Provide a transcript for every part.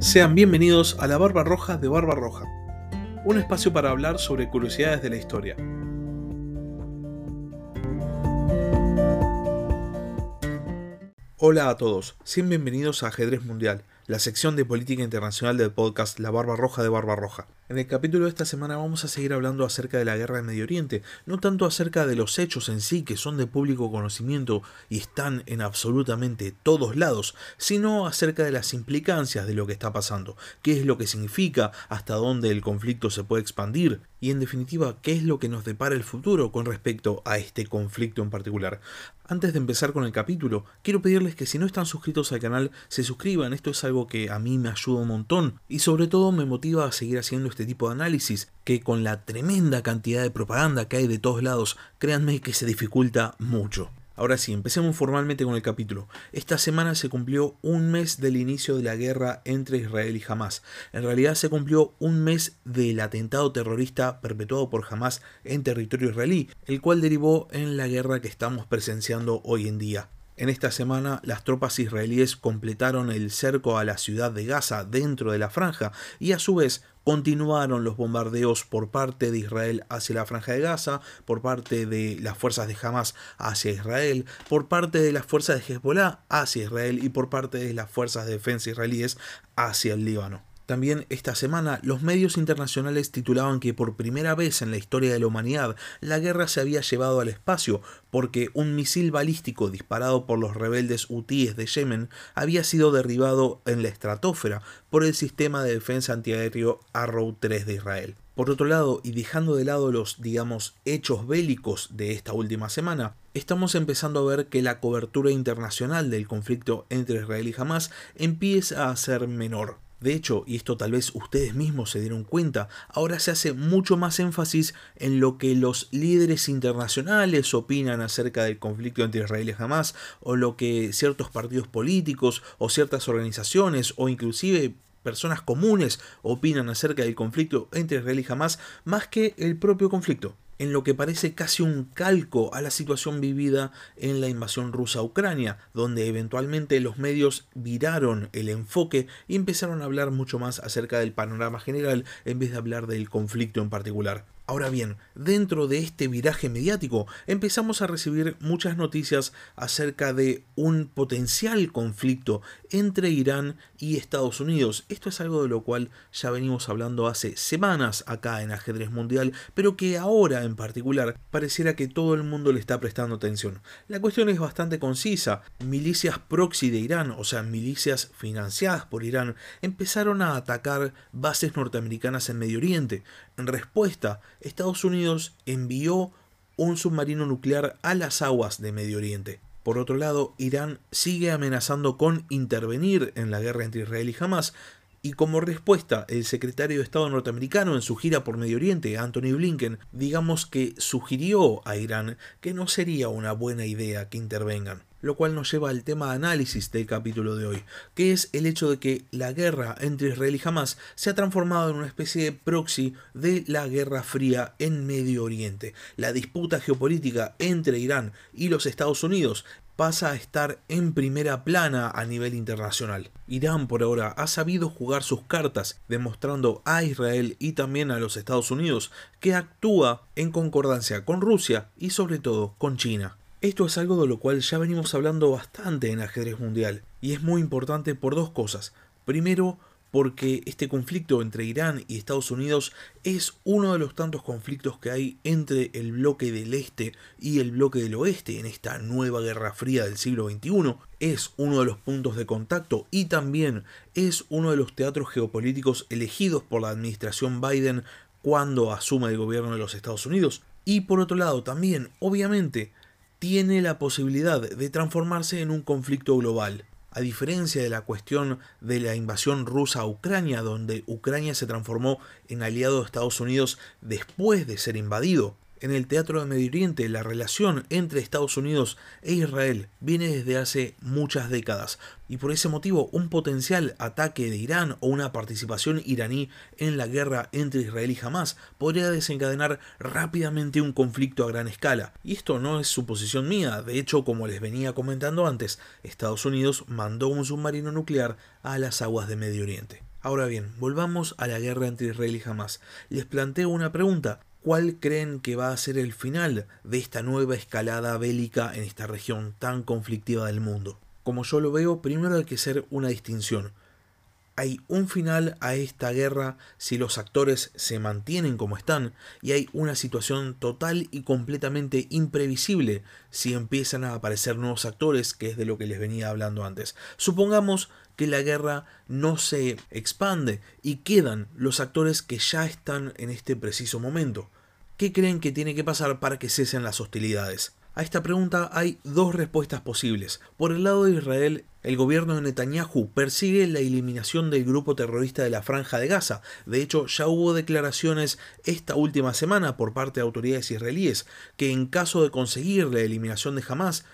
Sean bienvenidos a la Barba Roja de Barba Roja, un espacio para hablar sobre curiosidades de la historia. Hola a todos, sean bienvenidos a Ajedrez Mundial, la sección de política internacional del podcast La Barba Roja de Barba Roja. En el capítulo de esta semana vamos a seguir hablando acerca de la guerra de Medio Oriente, no tanto acerca de los hechos en sí que son de público conocimiento y están en absolutamente todos lados, sino acerca de las implicancias de lo que está pasando, qué es lo que significa, hasta dónde el conflicto se puede expandir y en definitiva qué es lo que nos depara el futuro con respecto a este conflicto en particular. Antes de empezar con el capítulo, quiero pedirles que si no están suscritos al canal, se suscriban, esto es algo que a mí me ayuda un montón y sobre todo me motiva a seguir haciendo este tipo de análisis, que con la tremenda cantidad de propaganda que hay de todos lados, créanme que se dificulta mucho. Ahora sí, empecemos formalmente con el capítulo. Esta semana se cumplió un mes del inicio de la guerra entre Israel y Hamas. En realidad se cumplió un mes del atentado terrorista perpetuado por Hamas en territorio israelí, el cual derivó en la guerra que estamos presenciando hoy en día. En esta semana las tropas israelíes completaron el cerco a la ciudad de Gaza dentro de la franja y a su vez continuaron los bombardeos por parte de Israel hacia la franja de Gaza, por parte de las fuerzas de Hamas hacia Israel, por parte de las fuerzas de Hezbollah hacia Israel y por parte de las fuerzas de defensa israelíes hacia el Líbano. También esta semana los medios internacionales titulaban que por primera vez en la historia de la humanidad la guerra se había llevado al espacio porque un misil balístico disparado por los rebeldes hutíes de Yemen había sido derribado en la estratosfera por el sistema de defensa antiaéreo Arrow 3 de Israel. Por otro lado, y dejando de lado los, digamos, hechos bélicos de esta última semana, estamos empezando a ver que la cobertura internacional del conflicto entre Israel y Hamas empieza a ser menor. De hecho, y esto tal vez ustedes mismos se dieron cuenta, ahora se hace mucho más énfasis en lo que los líderes internacionales opinan acerca del conflicto entre Israel y Hamas, o lo que ciertos partidos políticos, o ciertas organizaciones, o inclusive personas comunes opinan acerca del conflicto entre Israel y Hamas, más que el propio conflicto en lo que parece casi un calco a la situación vivida en la invasión rusa a Ucrania, donde eventualmente los medios viraron el enfoque y empezaron a hablar mucho más acerca del panorama general en vez de hablar del conflicto en particular. Ahora bien, dentro de este viraje mediático empezamos a recibir muchas noticias acerca de un potencial conflicto entre Irán y Estados Unidos. Esto es algo de lo cual ya venimos hablando hace semanas acá en Ajedrez Mundial, pero que ahora en particular pareciera que todo el mundo le está prestando atención. La cuestión es bastante concisa. Milicias proxy de Irán, o sea, milicias financiadas por Irán, empezaron a atacar bases norteamericanas en Medio Oriente. En respuesta, Estados Unidos envió un submarino nuclear a las aguas de Medio Oriente. Por otro lado, Irán sigue amenazando con intervenir en la guerra entre Israel y Hamas, y como respuesta, el secretario de Estado norteamericano en su gira por Medio Oriente, Anthony Blinken, digamos que sugirió a Irán que no sería una buena idea que intervengan lo cual nos lleva al tema de análisis del capítulo de hoy, que es el hecho de que la guerra entre Israel y Hamas se ha transformado en una especie de proxy de la Guerra Fría en Medio Oriente. La disputa geopolítica entre Irán y los Estados Unidos pasa a estar en primera plana a nivel internacional. Irán por ahora ha sabido jugar sus cartas, demostrando a Israel y también a los Estados Unidos que actúa en concordancia con Rusia y sobre todo con China. Esto es algo de lo cual ya venimos hablando bastante en ajedrez mundial, y es muy importante por dos cosas. Primero, porque este conflicto entre Irán y Estados Unidos es uno de los tantos conflictos que hay entre el bloque del este y el bloque del oeste en esta nueva guerra fría del siglo XXI, es uno de los puntos de contacto y también es uno de los teatros geopolíticos elegidos por la administración Biden cuando asume el gobierno de los Estados Unidos. Y por otro lado también, obviamente, tiene la posibilidad de transformarse en un conflicto global. A diferencia de la cuestión de la invasión rusa a Ucrania, donde Ucrania se transformó en aliado de Estados Unidos después de ser invadido, en el teatro de Medio Oriente, la relación entre Estados Unidos e Israel viene desde hace muchas décadas y por ese motivo un potencial ataque de Irán o una participación iraní en la guerra entre Israel y Hamas podría desencadenar rápidamente un conflicto a gran escala. Y esto no es suposición mía, de hecho, como les venía comentando antes, Estados Unidos mandó un submarino nuclear a las aguas de Medio Oriente. Ahora bien, volvamos a la guerra entre Israel y Hamas. Les planteo una pregunta. ¿Cuál creen que va a ser el final de esta nueva escalada bélica en esta región tan conflictiva del mundo? Como yo lo veo, primero hay que hacer una distinción hay un final a esta guerra si los actores se mantienen como están y hay una situación total y completamente imprevisible si empiezan a aparecer nuevos actores, que es de lo que les venía hablando antes. Supongamos que la guerra no se expande y quedan los actores que ya están en este preciso momento. ¿Qué creen que tiene que pasar para que cesen las hostilidades? A esta pregunta hay dos respuestas posibles. Por el lado de Israel, el gobierno de Netanyahu persigue la eliminación del grupo terrorista de la Franja de Gaza. De hecho, ya hubo declaraciones esta última semana por parte de autoridades israelíes que en caso de conseguir la eliminación de Hamas,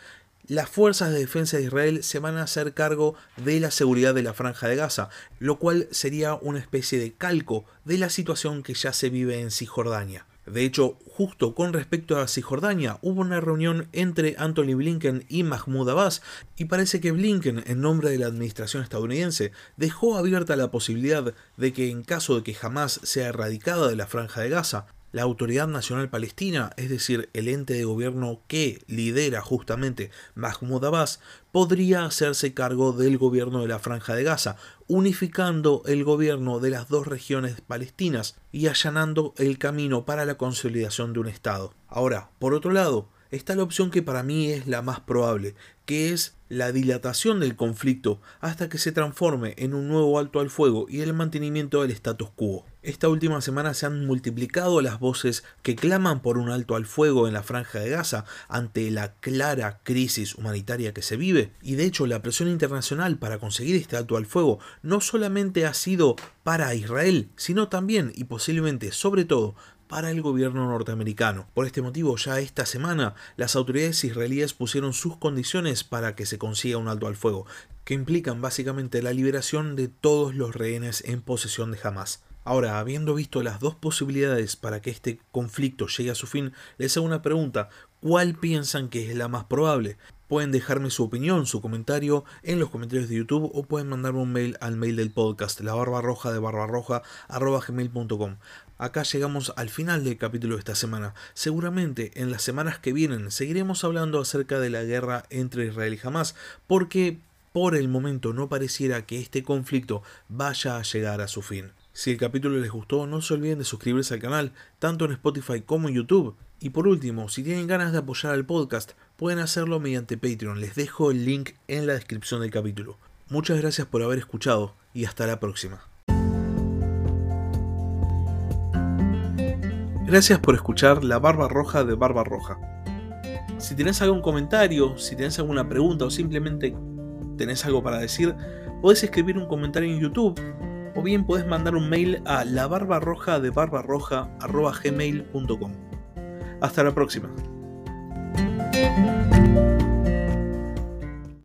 las fuerzas de defensa de Israel se van a hacer cargo de la seguridad de la franja de Gaza, lo cual sería una especie de calco de la situación que ya se vive en Cisjordania. De hecho, justo con respecto a Cisjordania, hubo una reunión entre Anthony Blinken y Mahmoud Abbas, y parece que Blinken, en nombre de la administración estadounidense, dejó abierta la posibilidad de que en caso de que jamás sea erradicada de la franja de Gaza, la Autoridad Nacional Palestina, es decir, el ente de gobierno que lidera justamente Mahmoud Abbas, podría hacerse cargo del gobierno de la Franja de Gaza, unificando el gobierno de las dos regiones palestinas y allanando el camino para la consolidación de un Estado. Ahora, por otro lado, está la opción que para mí es la más probable, que es la dilatación del conflicto hasta que se transforme en un nuevo alto al fuego y el mantenimiento del status quo. Esta última semana se han multiplicado las voces que claman por un alto al fuego en la franja de Gaza ante la clara crisis humanitaria que se vive y de hecho la presión internacional para conseguir este alto al fuego no solamente ha sido para Israel, sino también y posiblemente sobre todo para el gobierno norteamericano. Por este motivo, ya esta semana, las autoridades israelíes pusieron sus condiciones para que se consiga un alto al fuego, que implican básicamente la liberación de todos los rehenes en posesión de Hamas. Ahora, habiendo visto las dos posibilidades para que este conflicto llegue a su fin, les hago una pregunta. ¿Cuál piensan que es la más probable? Pueden dejarme su opinión, su comentario en los comentarios de YouTube o pueden mandarme un mail al mail del podcast, la barba roja de barbarroja gmail.com. Acá llegamos al final del capítulo de esta semana. Seguramente en las semanas que vienen seguiremos hablando acerca de la guerra entre Israel y Hamas, porque por el momento no pareciera que este conflicto vaya a llegar a su fin. Si el capítulo les gustó, no se olviden de suscribirse al canal, tanto en Spotify como en YouTube. Y por último, si tienen ganas de apoyar al podcast, pueden hacerlo mediante Patreon. Les dejo el link en la descripción del capítulo. Muchas gracias por haber escuchado y hasta la próxima. Gracias por escuchar La Barba Roja de Barba Roja. Si tenés algún comentario, si tenés alguna pregunta o simplemente tenés algo para decir, podés escribir un comentario en YouTube o bien podés mandar un mail a la barba roja de. Hasta la próxima.